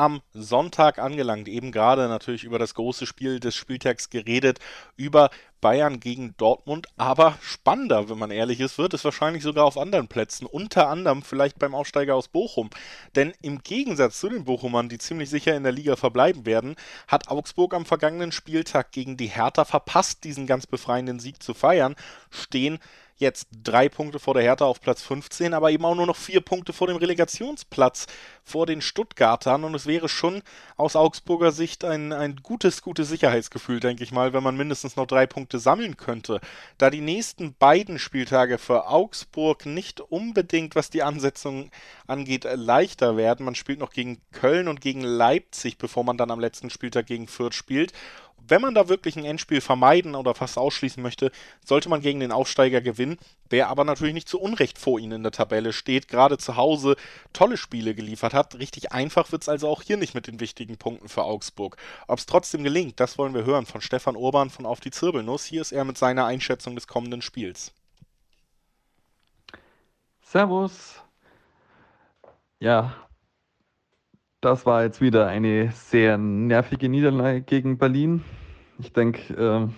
am Sonntag angelangt. Eben gerade natürlich über das große Spiel des Spieltags geredet, über Bayern gegen Dortmund. Aber spannender, wenn man ehrlich ist, wird es wahrscheinlich sogar auf anderen Plätzen. Unter anderem vielleicht beim Aufsteiger aus Bochum. Denn im Gegensatz zu den Bochumern, die ziemlich sicher in der Liga verbleiben werden, hat Augsburg am vergangenen Spieltag gegen die Hertha verpasst, diesen ganz befreienden Sieg zu feiern, stehen jetzt drei Punkte vor der Hertha auf Platz 15, aber eben auch nur noch vier Punkte vor dem Relegationsplatz vor den Stuttgartern. Und es wäre schon aus Augsburger Sicht ein, ein gutes, gutes Sicherheitsgefühl, denke ich mal, wenn man mindestens noch drei Punkte sammeln könnte. Da die nächsten beiden Spieltage für Augsburg nicht unbedingt, was die Ansetzung angeht, leichter werden. Man spielt noch gegen Köln und gegen Leipzig, bevor man dann am letzten Spieltag gegen Fürth spielt wenn man da wirklich ein Endspiel vermeiden oder fast ausschließen möchte, sollte man gegen den Aufsteiger gewinnen, der aber natürlich nicht zu Unrecht vor ihnen in der Tabelle steht, gerade zu Hause tolle Spiele geliefert hat. Richtig einfach wird es also auch hier nicht mit den wichtigen Punkten für Augsburg. Ob es trotzdem gelingt, das wollen wir hören von Stefan Urban von Auf die Zirbelnuss. Hier ist er mit seiner Einschätzung des kommenden Spiels. Servus. Ja, das war jetzt wieder eine sehr nervige Niederlage gegen Berlin. Ich denke, äh,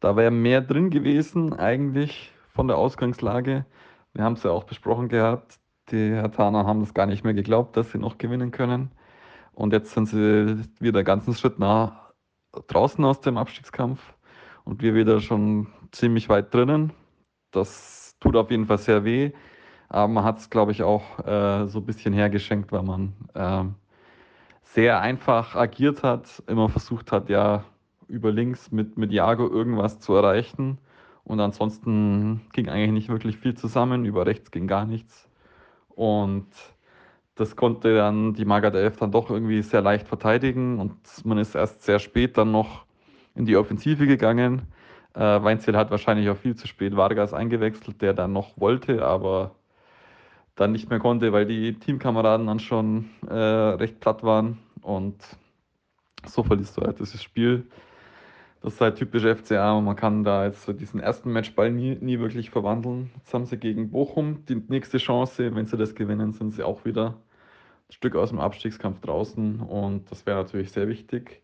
da wäre mehr drin gewesen eigentlich von der Ausgangslage. Wir haben es ja auch besprochen gehabt. Die Hertaner haben das gar nicht mehr geglaubt, dass sie noch gewinnen können. Und jetzt sind sie wieder einen ganzen Schritt nach draußen aus dem Abstiegskampf und wir wieder schon ziemlich weit drinnen. Das tut auf jeden Fall sehr weh. Aber man hat es, glaube ich, auch äh, so ein bisschen hergeschenkt, weil man äh, sehr einfach agiert hat, immer versucht hat, ja, über links mit, mit Jago irgendwas zu erreichen. Und ansonsten ging eigentlich nicht wirklich viel zusammen, über rechts ging gar nichts. Und das konnte dann die Magat 11 dann doch irgendwie sehr leicht verteidigen und man ist erst sehr spät dann noch in die Offensive gegangen. Äh, Weinzel hat wahrscheinlich auch viel zu spät Vargas eingewechselt, der dann noch wollte, aber dann nicht mehr konnte, weil die Teamkameraden dann schon äh, recht platt waren. Und so verlierst du halt dieses Spiel. Das ist halt typisch FCA. Man kann da jetzt so diesen ersten Matchball nie, nie wirklich verwandeln. Jetzt haben sie gegen Bochum die nächste Chance. Wenn sie das gewinnen, sind sie auch wieder ein Stück aus dem Abstiegskampf draußen. Und das wäre natürlich sehr wichtig.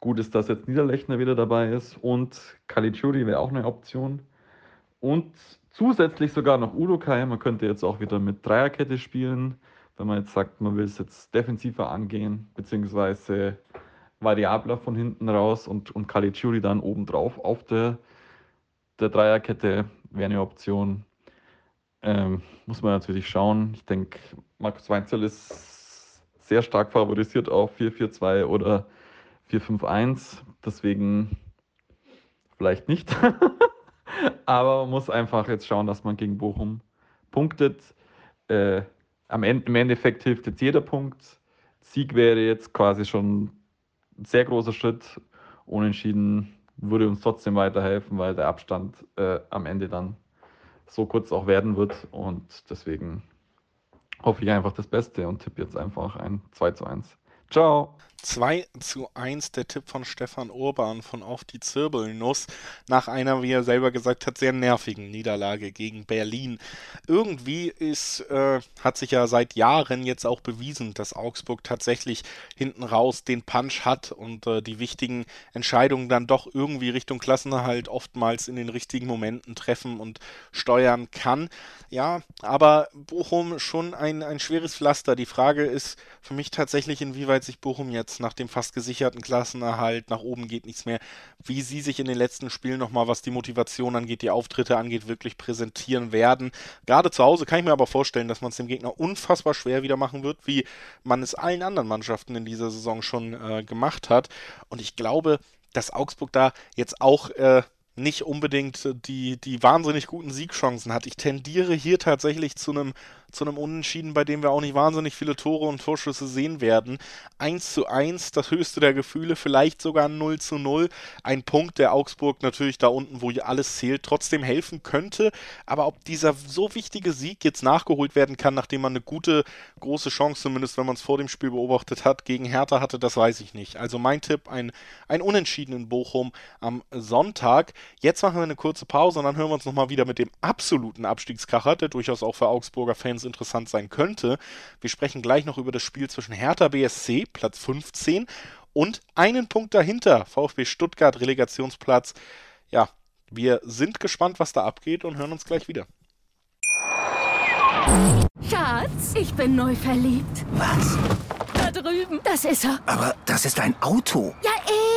Gut ist, dass jetzt Niederlechner wieder dabei ist und Caligiuri wäre auch eine Option. Und zusätzlich sogar noch Udokai. Man könnte jetzt auch wieder mit Dreierkette spielen, wenn man jetzt sagt, man will es jetzt defensiver angehen, beziehungsweise variabler von hinten raus und, und Caligiuri dann obendrauf auf der, der Dreierkette wäre eine Option. Ähm, muss man natürlich schauen. Ich denke, Markus Weinzel ist sehr stark favorisiert auf 4-4-2 oder 4-5-1. Deswegen vielleicht nicht. Aber man muss einfach jetzt schauen, dass man gegen Bochum punktet. Äh, am Ende, Im Endeffekt hilft jetzt jeder Punkt. Sieg wäre jetzt quasi schon ein sehr großer Schritt. Unentschieden würde uns trotzdem weiterhelfen, weil der Abstand äh, am Ende dann so kurz auch werden wird. Und deswegen hoffe ich einfach das Beste und tippe jetzt einfach ein 2 zu 1. Ciao! 2 zu 1 der Tipp von Stefan Urban von Auf die Zirbelnuss nach einer, wie er selber gesagt hat, sehr nervigen Niederlage gegen Berlin. Irgendwie ist, äh, hat sich ja seit Jahren jetzt auch bewiesen, dass Augsburg tatsächlich hinten raus den Punch hat und äh, die wichtigen Entscheidungen dann doch irgendwie Richtung Klassenerhalt oftmals in den richtigen Momenten treffen und steuern kann. Ja, aber Bochum schon ein, ein schweres Pflaster. Die Frage ist für mich tatsächlich, inwieweit sich Bochum jetzt nach dem fast gesicherten Klassenerhalt, nach oben geht nichts mehr, wie sie sich in den letzten Spielen nochmal, was die Motivation angeht, die Auftritte angeht, wirklich präsentieren werden. Gerade zu Hause kann ich mir aber vorstellen, dass man es dem Gegner unfassbar schwer wieder machen wird, wie man es allen anderen Mannschaften in dieser Saison schon äh, gemacht hat. Und ich glaube, dass Augsburg da jetzt auch äh, nicht unbedingt die, die wahnsinnig guten Siegchancen hat. Ich tendiere hier tatsächlich zu einem zu einem Unentschieden, bei dem wir auch nicht wahnsinnig viele Tore und Torschüsse sehen werden. 1 zu 1, das höchste der Gefühle, vielleicht sogar 0 zu 0. Ein Punkt, der Augsburg natürlich da unten, wo alles zählt, trotzdem helfen könnte. Aber ob dieser so wichtige Sieg jetzt nachgeholt werden kann, nachdem man eine gute, große Chance, zumindest wenn man es vor dem Spiel beobachtet hat, gegen Hertha hatte, das weiß ich nicht. Also mein Tipp, ein, ein Unentschieden in Bochum am Sonntag. Jetzt machen wir eine kurze Pause und dann hören wir uns nochmal wieder mit dem absoluten Abstiegskracher, der durchaus auch für Augsburger Fans interessant sein könnte. Wir sprechen gleich noch über das Spiel zwischen Hertha BSC, Platz 15, und einen Punkt dahinter, VfB Stuttgart, Relegationsplatz. Ja, wir sind gespannt, was da abgeht und hören uns gleich wieder. Schatz, ich bin neu verliebt. Was? Da drüben. Das ist er. Aber das ist ein Auto. Ja,